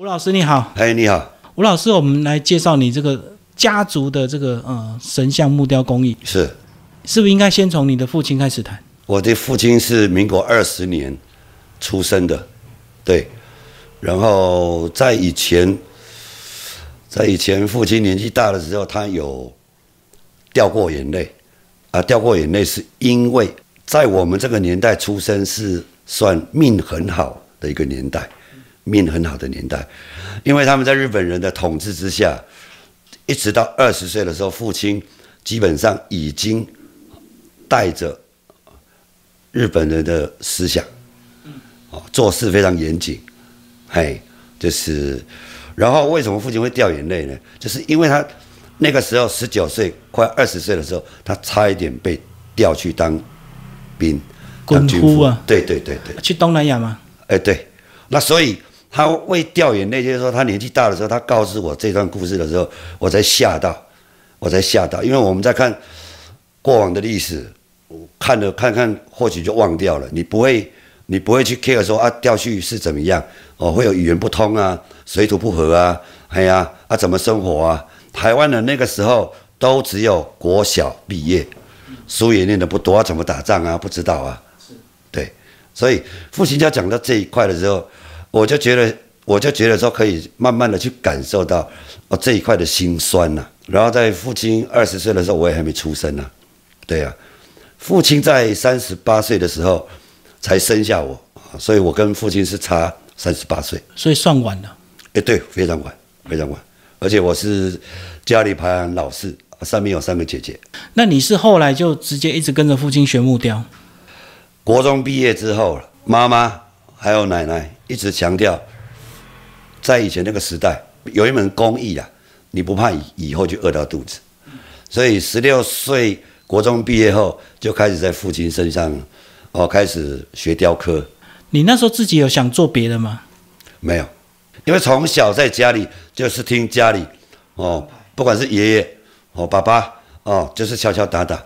吴老师你好，哎，你好，吴老师，我们来介绍你这个家族的这个呃神像木雕工艺，是。是不是应该先从你的父亲开始谈？我的父亲是民国二十年出生的，对，然后在以前，在以前父亲年纪大的时候，他有掉过眼泪，啊，掉过眼泪是因为在我们这个年代出生是算命很好的一个年代，命很好的年代，因为他们在日本人的统治之下，一直到二十岁的时候，父亲基本上已经带着日本人的思想，哦，做事非常严谨，嘿，就是，然后为什么父亲会掉眼泪呢？就是因为他那个时候十九岁，快二十岁的时候，他差一点被调去当兵，当军夫夫啊。对对对对，去东南亚吗？哎对，那所以他为掉眼泪，就是说他年纪大的时候，他告知我这段故事的时候，我才吓到，我才吓到，因为我们在看过往的历史，看了看看，或许就忘掉了，你不会。你不会去 care 说啊调去是怎么样哦，会有语言不通啊，水土不合啊，哎呀啊怎么生活啊？台湾的那个时候都只有国小毕业，书也念的不多，啊怎么打仗啊？不知道啊。对，所以父亲家讲到这一块的时候，我就觉得，我就觉得说可以慢慢的去感受到哦这一块的辛酸呐、然后在父亲二十岁的时候，我也还没出生呢、对呀、父亲在三十八岁的时候才生下我，啊所以我跟父亲是差三十八岁。所以算晚了。哎，对，非常晚，非常晚，而且我是家里排行老四，上面有三个姐姐。那你是后来就直接一直跟着父亲学木雕？国中毕业之后，妈妈还有奶奶一直强调，在以前那个时代，有一门工艺啊，你不怕以以后就饿到肚子。所以十六岁国中毕业后，就开始在父亲身上，哦，开始学雕刻。你那时候自己有想做别的吗？没有，因为从小在家里就是听家里哦，不管是爷爷哦、爸爸哦，就是敲敲打打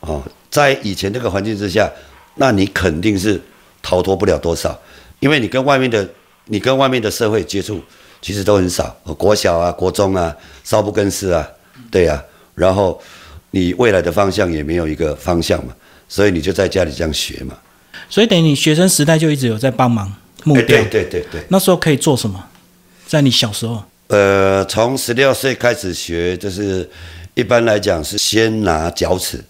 哦，在以前那个环境之下，那你肯定是逃脱不了多少，因为你跟外面的你跟外面的社会接触其实都很少，哦国小啊、国中啊，少不更事啊，对啊，然后你未来的方向也没有一个方向嘛，所以你就在家里这样学嘛。所以等于你学生时代就一直有在帮忙木哎，雕。对对对对。那时候可以做什么？在你小时候，呃，从十六岁开始学，就是一般来讲是先拿脚尺，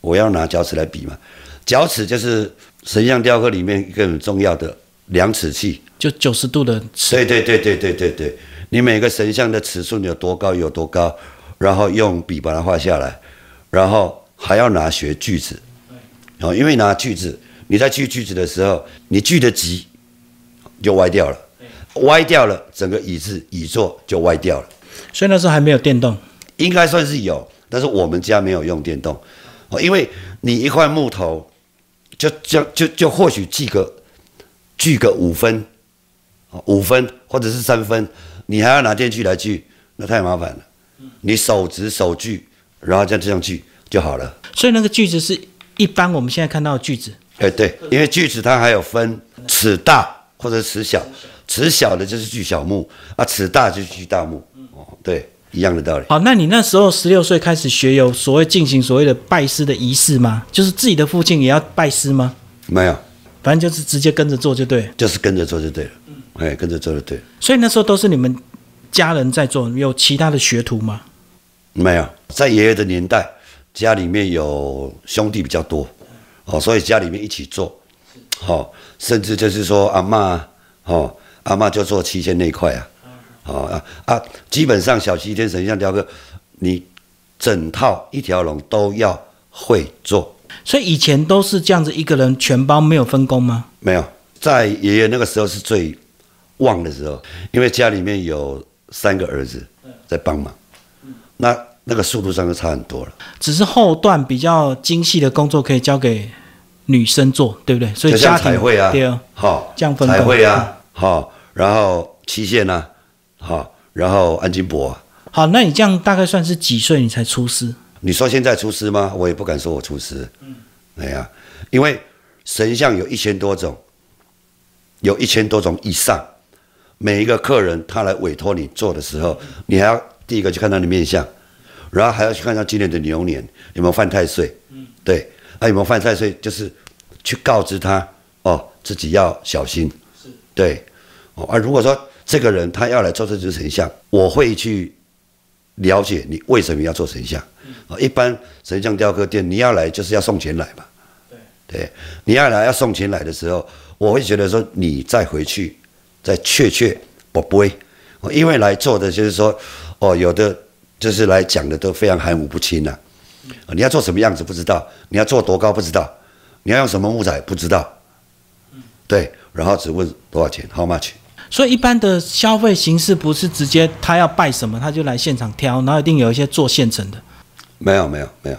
我要拿脚尺来比嘛。脚尺就是神像雕刻里面一个很重要的量尺器。就九十度的尺，对对对对对对对，你每个神像的尺寸有多高有多高，然后用笔把它画下来，然后还要拿学锯子，哦，因为拿锯子，你在锯锯子的时候，你锯的急，就歪掉了，歪掉了，整个椅子椅座就歪掉了。所以那时候还没有电动。应该算是有，但是我们家没有用电动，哦，因为你一块木头就就就就或许锯个锯个五分，哦五分或者是三分，你还要拿电锯来锯，那太麻烦了。你手直手锯，然后这样这样锯就好了。所以那个锯子是一般我们现在看到的锯子。哎，对，因为锯子它还有分尺大或者尺小，尺小的就是锯小木啊，尺大就是锯大木。哦，对，一样的道理。好，那你那时候十六岁开始学有所谓进行所谓的拜师的仪式吗？就是自己的父亲也要拜师吗？没有，反正就是直接跟着做就对。就是跟着做就对了。哎，跟着做就对。所以那时候都是你们家人在做，有其他的学徒吗？没有，在爷爷的年代，家里面有兄弟比较多，哦，所以家里面一起做，好、甚至就是说阿嬷，哦，阿嬷就做七仙那一块啊，哦啊啊，基本上小七天神像雕刻，你整套一条龙都要会做，所以以前都是这样子，一个人全包没有分工吗？没有，在爷爷那个时候是最旺的时候，因为家里面有三个儿子在帮忙，那那个速度上就差很多了。只是后段比较精细的工作可以交给女生做，对不对？所以家庭彩绘啊对啊，好、这样分工彩绘啊，好、然后期限啊，好、然后安金箔、啊。好，那你这样大概算是几岁你才出师？你说现在出师吗？我也不敢说我出师。嗯，哎呀，因为神像有一千多种，有一千多种以上，每一个客人他来委托你做的时候，你还要第一个去看他的面相，然后还要去看他今年的牛年有没有犯太岁，对，啊有没有犯太岁，就是去告知他哦自己要小心，对，哦啊如果说这个人他要来做这只神像，我会去了解你为什么要做神像，啊一般神像雕刻店你要来就是要送钱来嘛，对，你要来要送钱来的时候，我会觉得说你再回去。再确确不不会，因为来做的就是说，哦，有的就是来讲的都非常含糊不清呐。你要做什么样子不知道，你要做多高不知道，你要用什么木材不知道。对，然后只问多少钱，How much？所以一般的消费形式不是直接他要拜什么他就来现场挑，然后一定有一些做现成的。没有没有没有，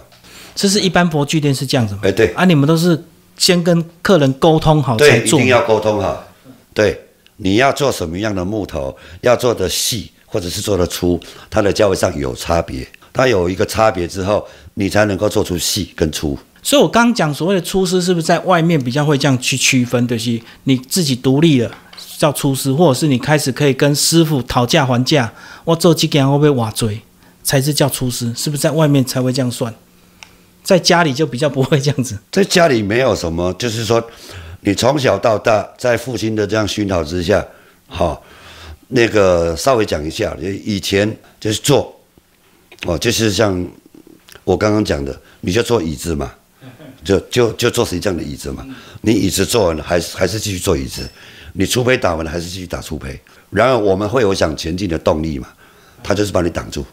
这是一般佛具店是这样子吗？哎对，啊你们都是先跟客人沟通好才做，一定要沟通好，对。你要做什么样的木头，要做的细或者是做的粗，它的价位上有差别。它有一个差别之后，你才能够做出细跟粗。所以我刚刚讲所谓的粗师，是不是在外面比较会这样去区分？就是你自己独立了叫厨师，或者是你开始可以跟师傅讨价还价，我做几件会不会瓦嘴，才是叫厨师？是不是在外面才会这样算？在家里就比较不会这样子。在家里没有什么，就是说。你从小到大，在父亲的这样熏陶之下，好，那个稍微讲一下，以前就是做，哦，就是像我刚刚讲的，你就坐椅子嘛，就就就做成这样的椅子嘛。你椅子做完了，还是还是继续坐椅子，你粗胚打完了，还是继续打粗胚。然而我们会有想前进的动力嘛，他就是把你挡住，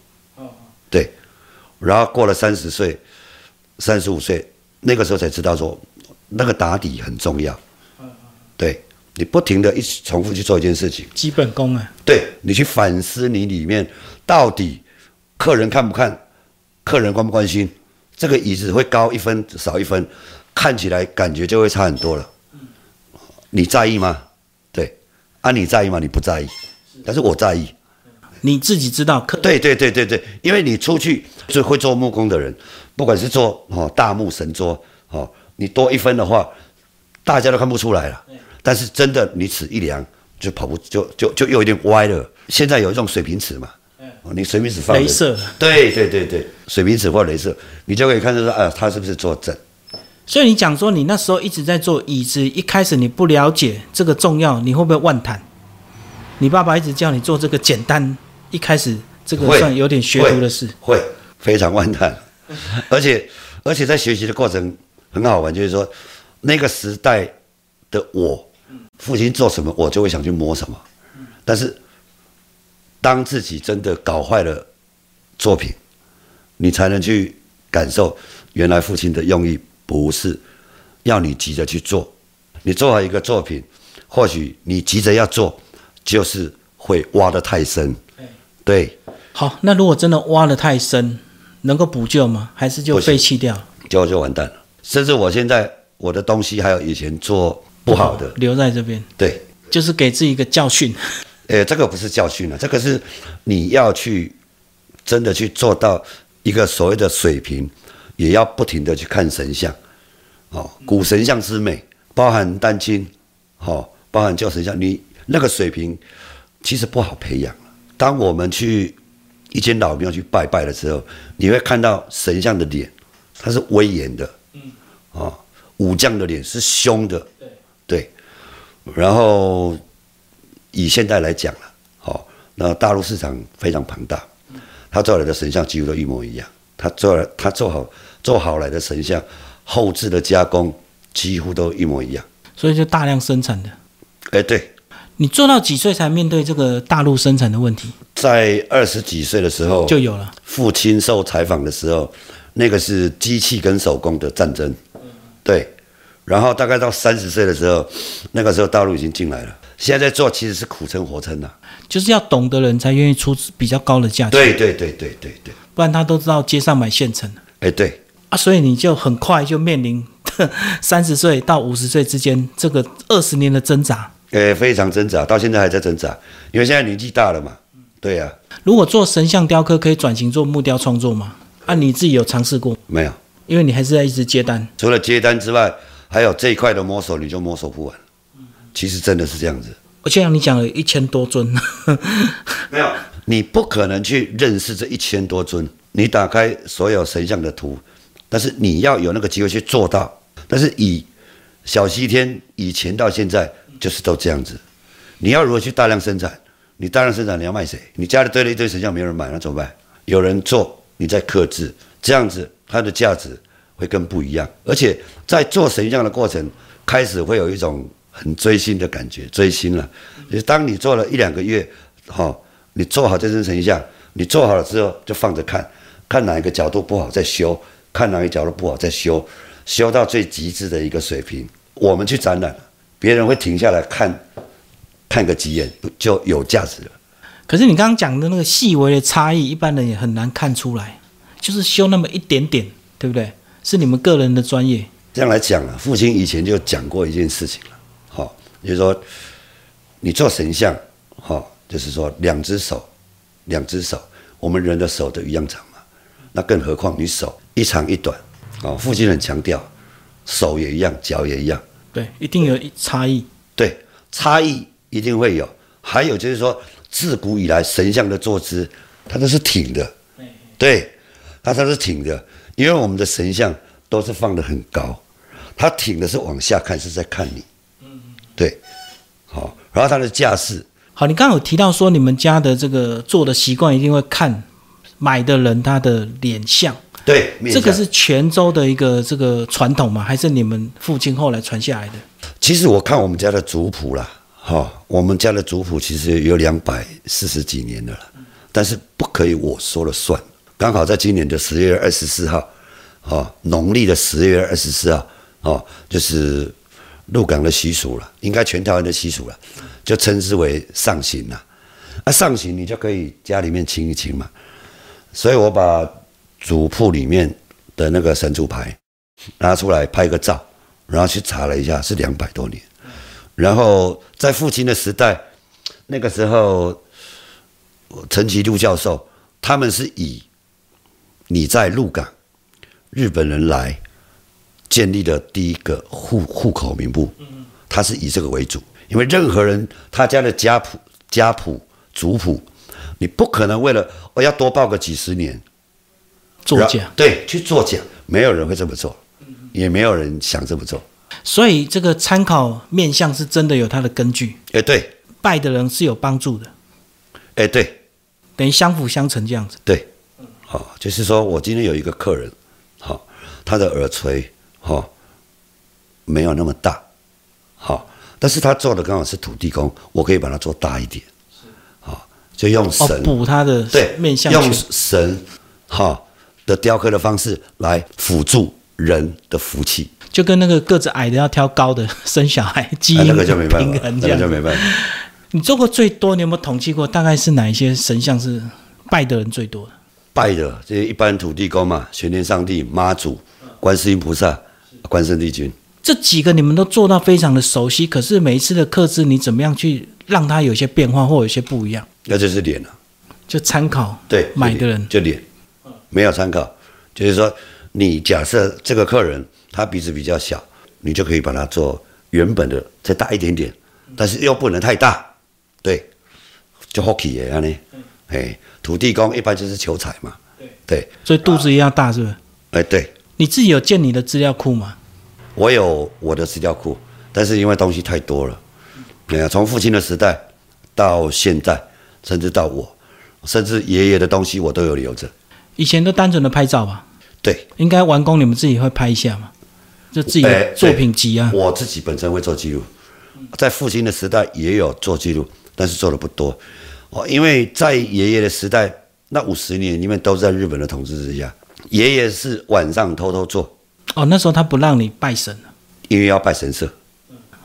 对。然后过了三十岁、三十五岁，那个时候才知道说。那个打底很重要，对你不停的一直重复去做一件事情，基本功啊，对你去反思你里面到底客人看不看，客人关不关心，这个椅子会高一分少一分，看起来感觉就会差很多了。你在意吗？对，啊你在意吗？你不在意，但是我在意。你自己知道，对对对对对，因为你出去最会做木工的人，不管是做哦大木神桌哦。你多一分的话，大家都看不出来了。但是真的，你尺一量就跑不就就就又有点歪了。现在有一种水平尺嘛，你水平尺放，镭射，对对对对，水平尺或镭射，你就可以看出说，啊，他是不是做正？所以你讲说，你那时候一直在做椅子，一开始你不了解这个重要，你会不会万谈？你爸爸一直叫你做这个简单，一开始这个算有点学徒的事，会非常万谈，而且而且在学习的过程。很好玩，就是说，那个时代的我，父亲做什么，我就会想去摸什么。但是，当自己真的搞坏了作品，你才能去感受原来父亲的用意不是要你急着去做。你做好一个作品，或许你急着要做，就是会挖得太深。对。好，那如果真的挖得太深，能够补救吗？还是就废弃掉？就就完蛋了。甚至我现在我的东西还有以前做不好的留在这边，对，就是给自己一个教训。诶，这个不是教训了，这个是你要去真的去做到一个所谓的水平，也要不停的去看神像，哦，古神像之美，包含丹青，哦，包含旧神像，你那个水平其实不好培养。当我们去一间老庙去拜拜的时候，你会看到神像的脸，它是威严的。哦，武将的脸是凶的，对，然后以现在来讲了，哦，那大陆市场非常庞大，他做来的神像几乎都一模一样，他做了他做好做好来的神像，后置的加工几乎都一模一样，所以就大量生产的。哎，对，你做到几岁才面对这个大陆生产的问题？在二十几岁的时候就有了。父亲受采访的时候，那个是机器跟手工的战争。对，然后大概到三十岁的时候，那个时候大陆已经进来了。现在在做其实是苦撑活撑的，就是要懂的人才愿意出比较高的价钱。对对对对对对，不然他都知道街上买现成的。哎，对啊，所以你就很快就面临 三十岁到五十岁之间这个二十年的挣扎。诶，非常挣扎，到现在还在挣扎，因为现在年纪大了嘛。对呀。如果做神像雕刻，可以转型做木雕创作吗？啊，你自己有尝试过没有？因为你还是在一直接单，除了接单之外，还有这一块的摸索，你就摸索不完。其实真的是这样子。我就像你讲了一千多尊，没有，你不可能去认识这一千多尊。你打开所有神像的图，但是你要有那个机会去做到。但是以小西天以前到现在就是都这样子。你要如何去大量生产？你大量生产你要卖谁？你家里堆了一堆神像，没有人买，那怎么办？有人做，你再克制，这样子它的价值会更不一样。而且在做神像的过程，开始会有一种很追星的感觉，追星了。就当你做了一两个月，哈，你做好这尊神像，你做好了之后就放着看。看哪一个角度不好再修，看哪一个角度不好再修，修到最极致的一个水平。我们去展览，别人会停下来看，看个几眼就有价值了。可是你刚刚讲的那个细微的差异，一般人也很难看出来，就是修那么一点点，对不对？是你们个人的专业。这样来讲啊，父亲以前就讲过一件事情了，好，就是说你做神像，好，就是说两只手，两只手，我们人的手都一样长嘛。那更何况你手一长一短，哦，父亲很强调，手也一样，脚也一样，对，一定有差异，对，差异一定会有。还有就是说，自古以来神像的坐姿，它都是挺的，对，它它是挺的，因为我们的神像都是放得很高，它挺的是往下看，是在看你，嗯，对，好，然后它的架势，好，你刚刚有提到说你们家的这个做的习惯一定会看。买的人他的脸相，对，这个是泉州的一个这个传统吗？还是你们父亲后来传下来的？其实我看我们家的族谱啦，哈，我们家的族谱其实有两百四十几年的了，但是不可以我说了算。刚好在今年的十月二十四号，哦，农历的十月二十四号，哦，就是入港的习俗了，应该全台湾的习俗了，就称之为上刑了。啊，上刑你就可以家里面清一清嘛。所以我把主铺里面的那个神主牌拿出来拍个照，然后去查了一下，是两百多年。然后在父亲的时代，那个时候陈其禄教授他们是以你在鹿港日本人来建立的第一个户户口名簿，他是以这个为主，因为任何人他家的家谱家谱族谱。你不可能为了我要多报个几十年作假，对，去作假，没有人会这么做，也没有人想这么做。所以这个参考面相是真的有它的根据。哎，对，拜的人是有帮助的。哎，对，等于相辅相成这样子。对，好，就是说我今天有一个客人，好，他的耳垂哈没有那么大，好，但是他做的刚好是土地公，我可以把它做大一点。好就用神补他的对面相，用神哈的雕刻的方式来辅助人的福气，就跟那个个子矮的要挑高的生小孩，基因那个就没办法，那个就没办法。你做过最多，你有没有统计过？大概是哪一些神像是拜的人最多的？拜的这些一般土地公嘛，玄天上帝、妈祖、观世音菩萨、关圣帝君，这几个你们都做到非常的熟悉。可是每一次的刻制，你怎么样去让它有些变化或有些不一样？那就是脸了，就参考对买的人就脸，没有参考，就是说你假设这个客人他鼻子比较小，你就可以把它做原本的再大一点点，但是又不能太大，对，就 hockey 一样呢，哎，土地公一般就是求财嘛，对，所以肚子一样大是不是？哎，对，你自己有建你的资料库吗？我有我的资料库，但是因为东西太多了，哎呀，从父亲的时代到现在。甚至到我，甚至爷爷的东西我都有留着。以前都单纯的拍照吧？对，应该完工你们自己会拍一下嘛？就自己的作品集啊。我自己本身会做记录，在父亲的时代也有做记录，但是做的不多。哦，因为在爷爷的时代，那五十年里面都在日本的统治之下，爷爷是晚上偷偷做。哦，那时候他不让你拜神因为要拜神社。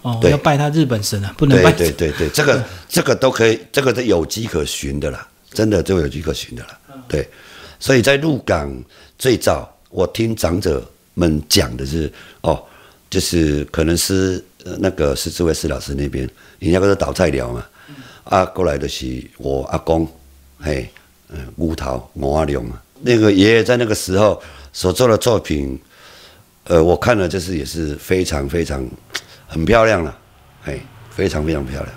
哦，要拜他日本神啊，不能拜。对对对对，这个这个都可以，这个是有迹可循的啦，真的就有迹可循的啦。对，所以在鹿港最早，我听长者们讲的是，哦，就是可能是那个是智慧师老师那边，人家都是倒菜寮嘛，啊，过来的是我阿公，嘿，嗯，乌桃我阿良嘛，那个爷爷在那个时候所做的作品，呃，我看了就是也是非常非常。很漂亮了，嘿，非常非常漂亮。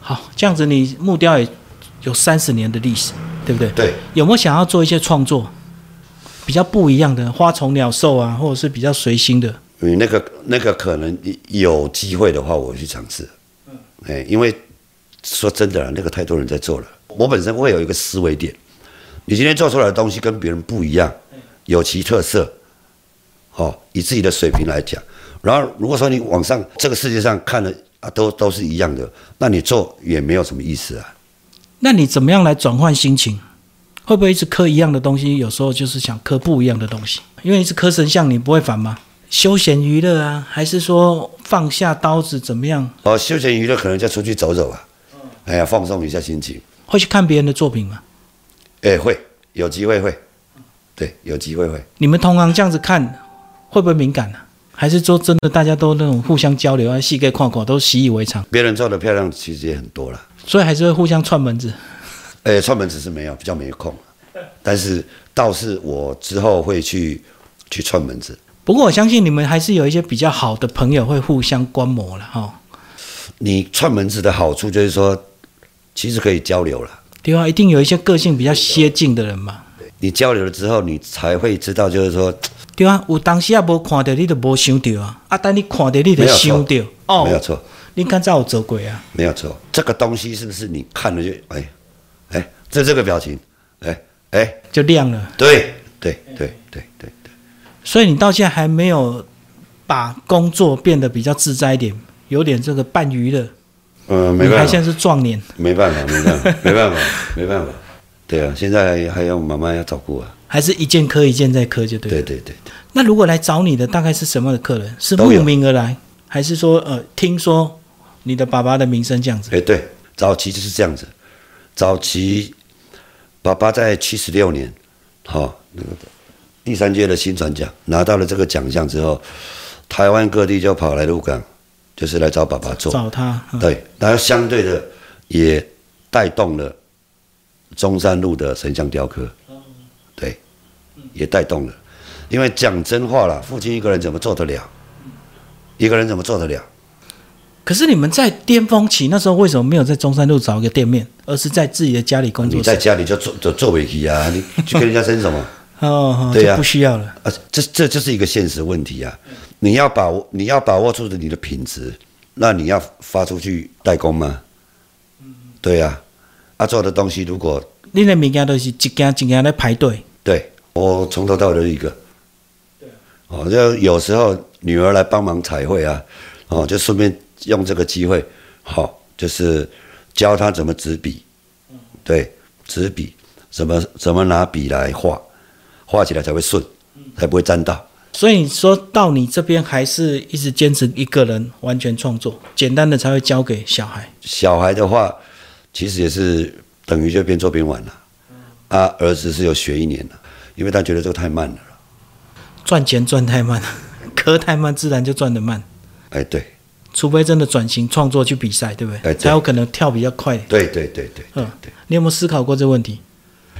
好，这样子你木雕也有三十年的历史，对不对？对，有没有想要做一些创作，比较不一样的花虫鸟兽啊，或者是比较随心的？你那个那个可能有机会的话，我去尝试。哎，因为说真的啦，那个太多人在做了。我本身会有一个思维点，你今天做出来的东西跟别人不一样，有其特色。哦，以自己的水平来讲，然后如果说你往上这个世界上看的啊，都都是一样的，那你做也没有什么意思啊。那你怎么样来转换心情？会不会一直磕一样的东西？有时候就是想磕不一样的东西，因为一直磕神像，你不会烦吗？休闲娱乐啊，还是说放下刀子怎么样？哦，休闲娱乐可能就出去走走啊，哎呀，放松一下心情。会去看别人的作品吗？哎，会有机会会，对，有机会会。你们同行这样子看。会不会敏感呢？还是说真的，大家都那种互相交流啊，细给框框都习以为常。别人做的漂亮，其实也很多了，所以还是会互相串门子。呃，串门子是没有，比较没空。但是倒是我之后会去去串门子。不过我相信你们还是有一些比较好的朋友会互相观摩了哈。你串门子的好处就是说，其实可以交流了。对啊，一定有一些个性比较接近的人嘛。你交流了之后，你才会知道，就是说。对啊，有当时也无看到，你就无想到啊。啊，等你看到，你就想到。哦，没有错。你刚才有做过啊？没有错。这个东西是不是你看了就哎哎，这这个表情，哎哎，就亮了。对对对对对对。所以你到现在还没有把工作变得比较自在一点，有点这个半娱乐。嗯，没办法。还现在是壮年。没办法，没办法，没办法，没办法。对啊，现在还要妈妈要照顾啊。还是一件磕一件再磕就对。对对对。那如果来找你的大概是什么的客人？是慕名而来，还是说呃听说你的爸爸的名声这样子？哎，对，早期就是这样子。早期爸爸在七十六年，好那个第三届的新传奖拿到了这个奖项之后，台湾各地就跑来鹿港，就是来找爸爸做。找他。对，然后相对的也带动了中山路的神像雕刻。对。也带动了，因为讲真话了，父亲一个人怎么做得了？一个人怎么做得了？可是你们在巅峰期那时候，为什么没有在中山路找一个店面，而是在自己的家里工作？你在家里就做就做委屈啊？你去跟人家争什么？哦，对呀，不需要了。啊，这这就是一个现实问题啊！你要把握，你要把握住的你的品质，那你要发出去代工吗？对呀，啊，做的东西如果你的物件都是一件一件在排队，对。我从头到尾都一个，对哦，就有时候女儿来帮忙彩绘啊，哦，就顺便用这个机会，好，就是教他怎么执笔，对，执笔怎么怎么拿笔来画，画起来才会顺，才不会沾到。所以说到你这边还是一直坚持一个人完全创作，简单的才会交给小孩。小孩的话，其实也是等于就边做边玩了，啊，儿子是有学一年了。因为他觉得这个太慢了，赚钱赚太慢，磕太慢，自然就赚得慢。哎，对，除非真的转型创作去比赛，对不对？才有可能跳比较快。对对对对，嗯，对。你有没有思考过这个问题？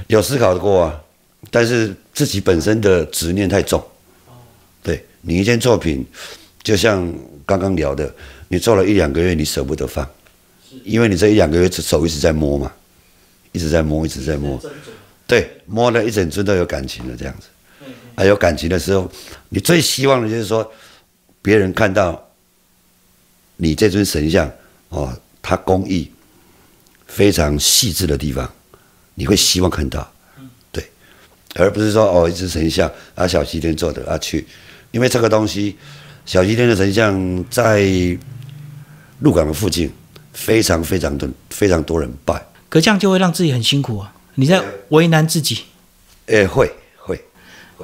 有思考过啊，但是自己本身的执念太重。对你一件作品，就像刚刚聊的，你做了一两个月，你舍不得放，因为你这一两个月手一直在摸嘛，一直在摸，一直在摸。对，摸了一整尊都有感情了这样子，还，有感情的时候，你最希望的就是说，别人看到你这尊神像，哦，它工艺非常细致的地方，你会希望看到，对，而不是说哦，一只神像啊，小西天做的啊去，因为这个东西，小西天的神像在鹿港的附近，非常非常的非常多人拜，可这样就会让自己很辛苦啊。你在为难自己？诶，会会，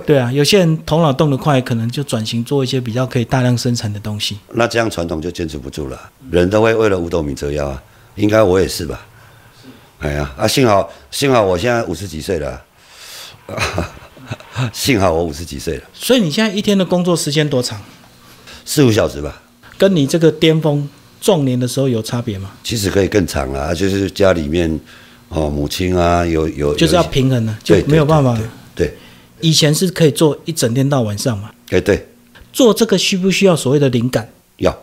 对啊，有些人头脑动得快，可能就转型做一些比较可以大量生产的东西。那这样传统就坚持不住了，人都会为了五斗米折腰啊。应该我也是吧？哎呀，啊，幸好幸好我现在五十几岁了，幸好我五十几岁了。所以你现在一天的工作时间多长？四五小时吧。跟你这个巅峰壮年的时候有差别吗？其实可以更长啊，就是家里面。哦，母亲啊，有有就是要平衡的，就没有办法。对，以前是可以做一整天到晚上嘛。哎，对。做这个需不需要所谓的灵感？要。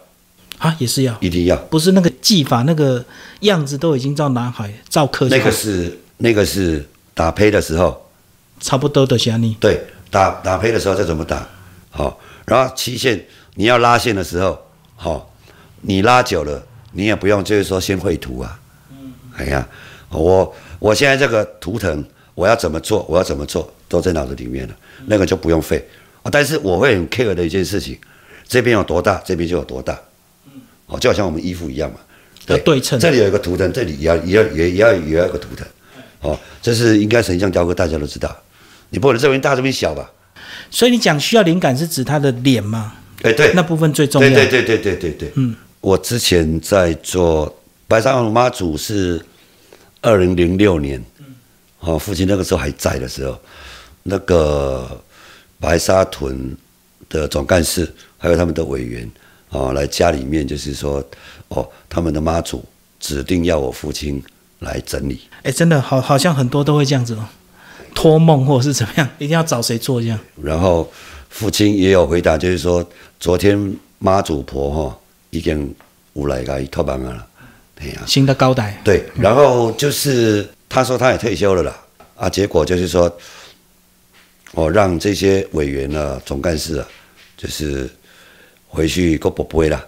啊，也是要，一定要。不是那个技法那个样子都已经照南海照科那个是那个是打胚的时候，差不多的像你对，打打胚的时候再怎么打，好、然后期限你要拉线的时候，好、你拉久了，你也不用就是说先绘图啊，嗯哎呀，我我现在这个图腾我要怎么做，我要怎么做都在脑子里面了，那个就不用费。啊但是我会很 care 的一件事情，这边有多大，这边就有多大，哦，就好像我们衣服一样嘛，对对称这里有一个图腾，这里也要也要也也要也要一个图腾，哦，这是应该神像雕刻大家都知道，你不能这边大这边小吧？所以你讲需要灵感是指他的脸吗？哎，对，那部分最重要。对对对对对对。对。嗯，我之前在做白沙龙妈祖是二零零六年，哦，父亲那个时候还在的时候，那个白沙屯的总干事还有他们的委员哦，来家里面就是说，哦，他们的妈祖指定要我父亲来整理。哎，真的好，好像很多都会这样子哦，托梦或者是怎么样，一定要找谁做这样。然后父亲也有回答，就是说昨天妈祖婆哈、已经有来甲伊托梦啊了，哎呀、新的高台，对，然后就是他说他也退休了啦，啊，结果就是说，我让这些委员呢、总干事啊，就是回去够不会啦，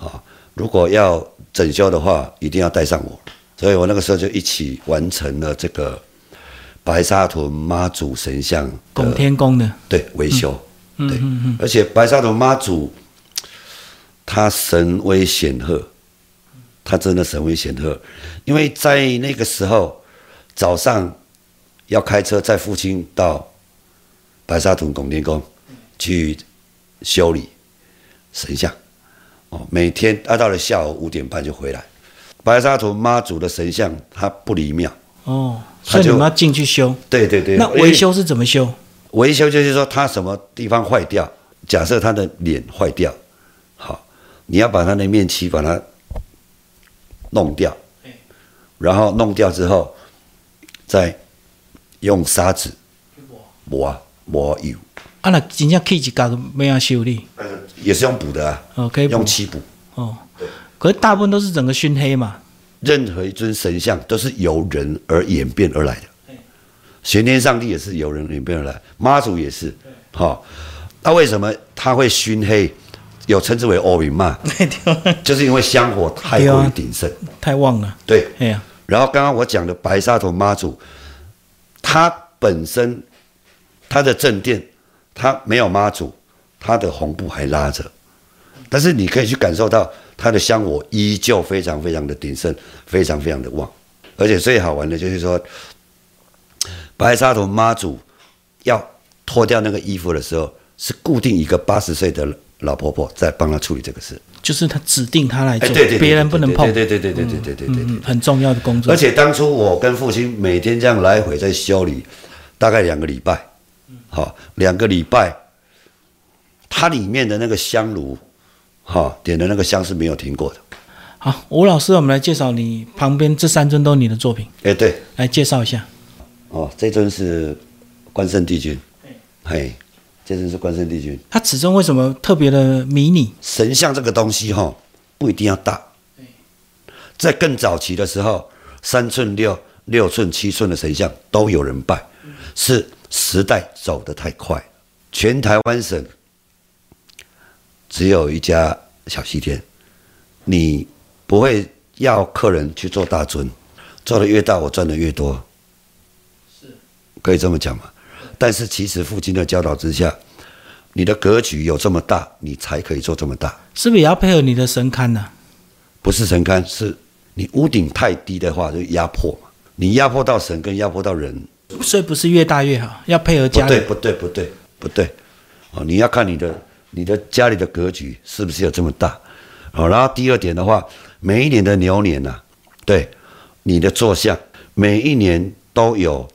啊，如果要整修的话，一定要带上我，所以我那个时候就一起完成了这个白沙屯妈祖神像拱天宫的，对维修，嗯对，嗯嗯，而且白沙屯妈祖，他神威显赫，他真的神威显赫，因为在那个时候早上要开车载父亲到白沙屯拱天宫去修理神像，哦，每天啊到了下午五点半就回来。白沙屯妈祖的神像他不离庙，哦，所以你们要进去修。对对对，那维修是怎么修？维修就是说他什么地方坏掉，假设他的脸坏掉，好，你要把他的面漆把它弄掉，然后弄掉之后，再用砂纸磨磨油，啊，那真正起一角没要修理，也是用补的啊，哦，可以用漆补。哦。可是大部分都是整个熏黑嘛，任何一尊神像都是由人而演变而来的，玄天上帝也是由人演变而来，妈祖也是，好、那为什么他会熏黑？有称之为欧云嘛，对，就是因为香火太过于鼎盛。太旺了。对，哎呀，然后刚刚我讲的白沙头妈祖，它本身它的正殿，他没有妈祖，他的红布还拉着，但是你可以去感受到他的香火依旧非常非常的鼎盛，非常非常的旺，而且最好玩的就是说，白沙头妈祖要脱掉那个衣服的时候，是固定一个八十岁的老婆婆在帮他处理这个事。就是他指定他来哎，做别人不能碰，对对对对对对对对对很重要的工作。而且当初我跟父亲每天这样来回在修理，大概两个礼拜，好、两个礼拜，它里面的那个香炉，哈、点的那个香是没有停过的。好，吴老师，我们来介绍你旁边这三尊都是你的作品，哎，对，来介绍一下。哦，这尊是关圣帝君，嘿，这尊是关圣帝君。它尺寸为什么特别的迷你？神像这个东西哈、不一定要大，在更早期的时候，三寸六、六寸、七寸的神像都有人拜，是时代走得太快，全台湾省只有一家小西天，你不会要客人去做大尊，做的越大，我赚的越多，是可以这么讲吗？但是其实父亲的教导之下，你的格局有这么大，你才可以做这么大。是不是也要配合你的神龛呢、不是神龛，是你屋顶太低的话，就压迫嘛。你压迫到神，跟压迫到人，所以不是越大越好，要配合家里。不对，不对，不对，不对。哦，你要看你的你的家里的格局是不是有这么大。哦，然后第二点的话，每一年的牛年呐、对你的坐向，每一年都有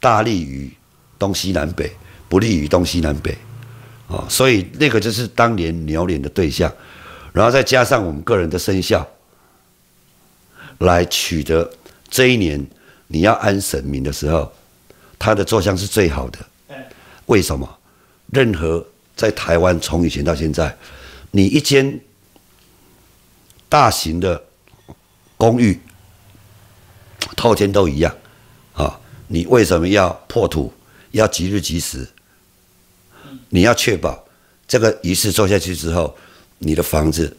大利于东西南北，不利于东西南北。哦，所以那个就是当年牛年的对象，然后再加上我们个人的生肖，来取得这一年你要安神明的时候，他的坐向是最好的。为什么？任何在台湾从以前到现在，你一间大型的公寓套间都一样啊。你为什么要破土？要即日即时？你要确保这个仪式做下去之后，你的房子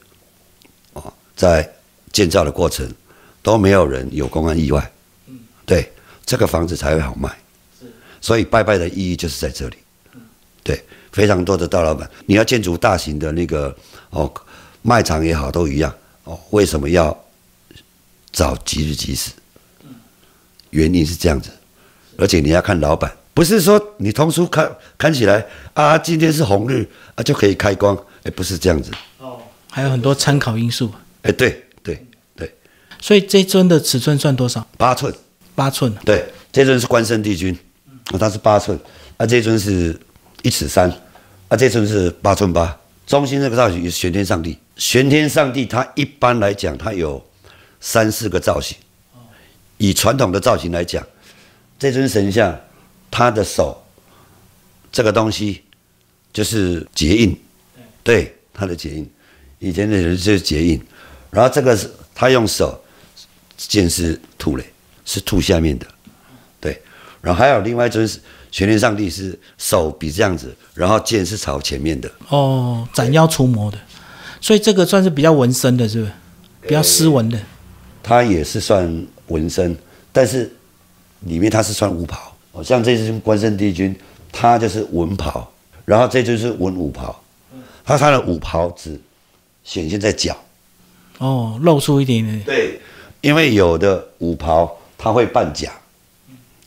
啊，在建造的过程都没有人有公安意外。对，这个房子才会好卖。所以拜拜的意义就是在这里。对，非常多的大老板，你要建筑大型的那个哦，卖场也好，都一样哦。为什么要找吉日吉时？原因是这样子，而且你要看老板，不是说你通书看看起来啊，今天是红日啊就可以开光，哎，不是这样子。哦，还有很多参考因素。哎，对对对。所以这尊的尺寸算多少？八寸。八寸。对，这尊是关圣帝君，它是八寸，啊，这尊是。一尺三，啊，这尊是八寸八。中心这个造型是玄天上帝，玄天上帝他一般来讲，他有三四个造型。以传统的造型来讲，这尊神像，他的手这个东西就是结印，对，他的结印。以前的人就是结印，然后这个是他用手剑是吐嘞，是吐下面的，对。然后还有另外一尊是。玄天上帝是手比这样子，然后剑是朝前面的。哦，斩妖除魔的，所以这个算是比较纹身的，是不是？比较斯文的。他也是算纹身，但是里面他是穿武袍。哦，像这尊关圣帝君，他就是文袍，然后这就是文武袍。他穿的武袍只显现在脚。哦，露出一点点。对，因为有的武袍它会半甲，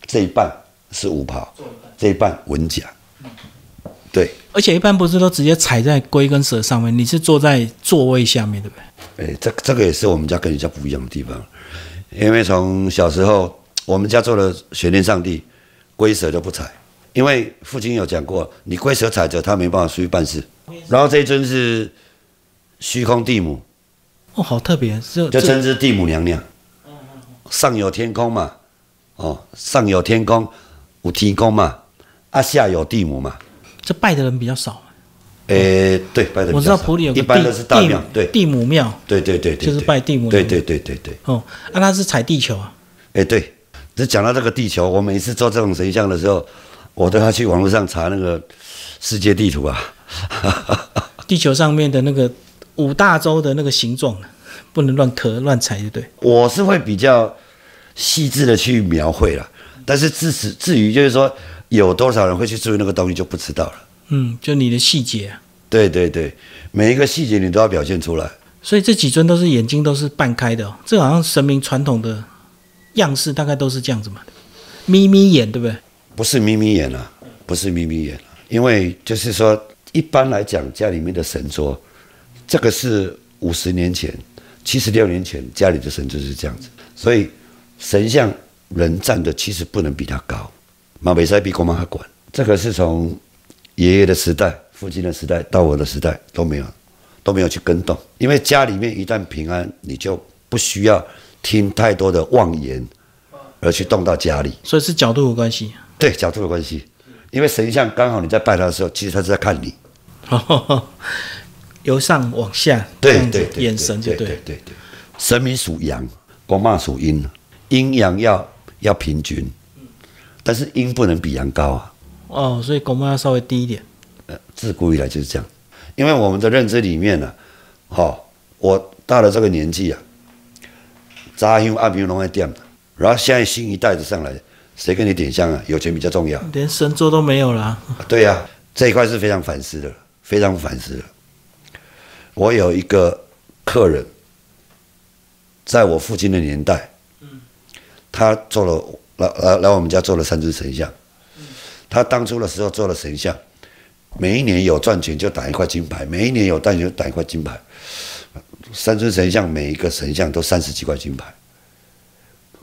这一半。是五袍，这一半文甲，对。而且一般不是都直接踩在龟跟蛇上面，你是坐在座位下面，对不对？哎，这这个也是我们家跟人家不一样的地方，因为从小时候我们家做了玄天上帝，龟蛇都不踩，因为父亲有讲过，你龟蛇踩着，他没办法出去办事。然后这一尊是虚空地母，哦，好特别，就称之地母娘娘。上有天空嘛，哦，上有天公。有天公嘛，啊下有地母嘛，这拜的人比较少。诶，对，拜的我知道普里有个地庙，对，地母庙，对对对就是拜地母。对对对对对。哦，啊，他是踩地球啊。诶，对，只讲到这个地球，我每次做这种神像的时候，我都要去网络上查那个世界地图啊。地球上面的那个五大洲的那个形状，不能乱刻乱踩，就对。我是会比较细致的去描绘了。但是至此至于就是说有多少人会去注意那个东西就不知道了。嗯，就你的细节。对对对，每一个细节你都要表现出来。所以这几尊都是眼睛都是半开的，这好像神明传统的样式大概都是这样子嘛，眯眯眼对不对？不是眯眯眼啊，不是眯眯眼因为就是说一般来讲家里面的神桌，这个是五十年前、七十六年前家里的神桌是这样子，所以神像。人站的其实不能比他高，马北塞比国妈还管。这个是从爷爷的时代、父亲的时代到我的时代都没有，都没有去跟动。因为家里面一旦平安，你就不需要听太多的妄言，而去动到家里。所以是角度有关系。对，角度有关系。因为神像刚好你在拜他的时候，其实他是在看你，由上往下，对对眼神就对对对。神明属阳，国妈属阴，阴阳要。要平均，但是阴不能比阳高啊。哦，所以公妈要稍微低一点。呃，自古以来就是这样，因为我们的认知里面呢，好，我到了这个年纪啊，扎香阿平龙爱点，然后现在新一代的上来，谁跟你点香啊？有钱比较重要，连神桌都没有了。对呀，这一块是非常反思的，非常反思的。我有一个客人，在我父亲的年代。他做了来来来我们家做了三尊神像，他当初的时候做了神像，每一年有赚钱就打一块金牌，每一年有赚钱就打一块金牌，三尊神像每一个神像都三十几块金牌。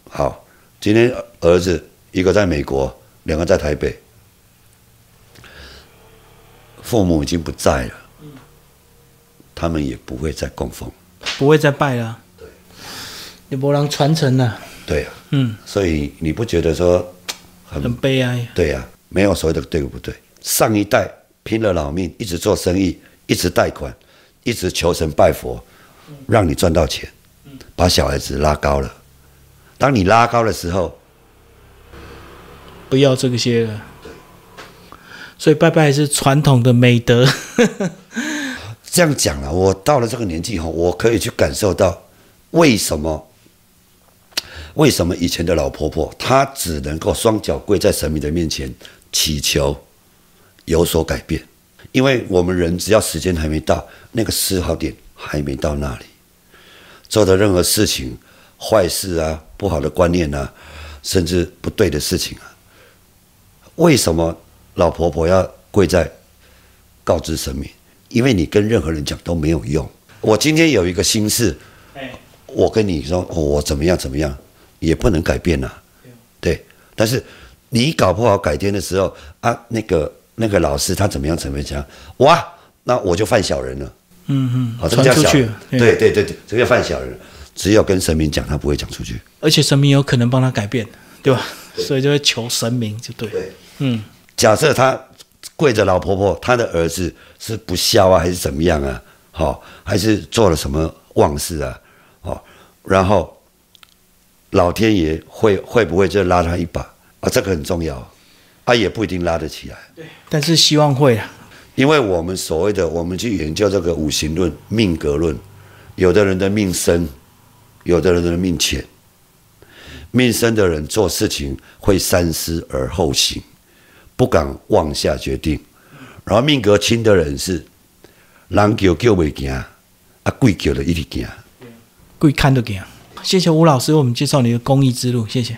好，今天儿子一个在美国，两个在台北，父母已经不在了，他们也不会再供奉，不会再拜了，对，也不能传承了。对呀，嗯，所以你不觉得说很悲哀？对呀，没有所谓的对不对？上一代拼了老命，一直做生意，一直贷款，一直求神拜佛，让你赚到钱，把小孩子拉高了。当你拉高的时候，不要这些了。所以拜拜是传统的美德。这样讲了，我到了这个年纪后，我可以去感受到为什么为什么以前的老婆婆她只能够双脚跪在神明的面前祈求有所改变，因为我们人只要时间还没到，那个思考点还没到那里，做的任何事情、坏事啊、不好的观念啊，甚至不对的事情啊，为什么老婆婆要跪在告知神明？因为你跟任何人讲都没有用。我今天有一个心事，我跟你说我怎么样怎么样，也不能改变呐。对，但是你搞不好改天的时候啊，那个那个老师他怎么样怎么样，哇，那我就犯小人了。嗯嗯，好，这个叫小人。对对对对，这个叫犯小人。只有跟神明讲，他不会讲出去。而且神明有可能帮他改变，对吧？所以就会求神明，就对。对，嗯，假设他跪着老婆婆，他的儿子是不孝啊，还是怎么样啊？好、还是做了什么妄事啊？好、然后老天爷会会不会就拉他一把啊？这个很重要，啊，也不一定拉得起来，对但是希望会啊。因为我们所谓的我们去研究这个五行论、命格论，有的人的命深，有的人的命浅。命深的人做事情会三思而后行，不敢妄下决定；然后命格轻的人是人叫叫未行，啊鬼叫了一直行。贵看都给啊。谢谢吴老师为我们介绍你的公益之路，谢谢。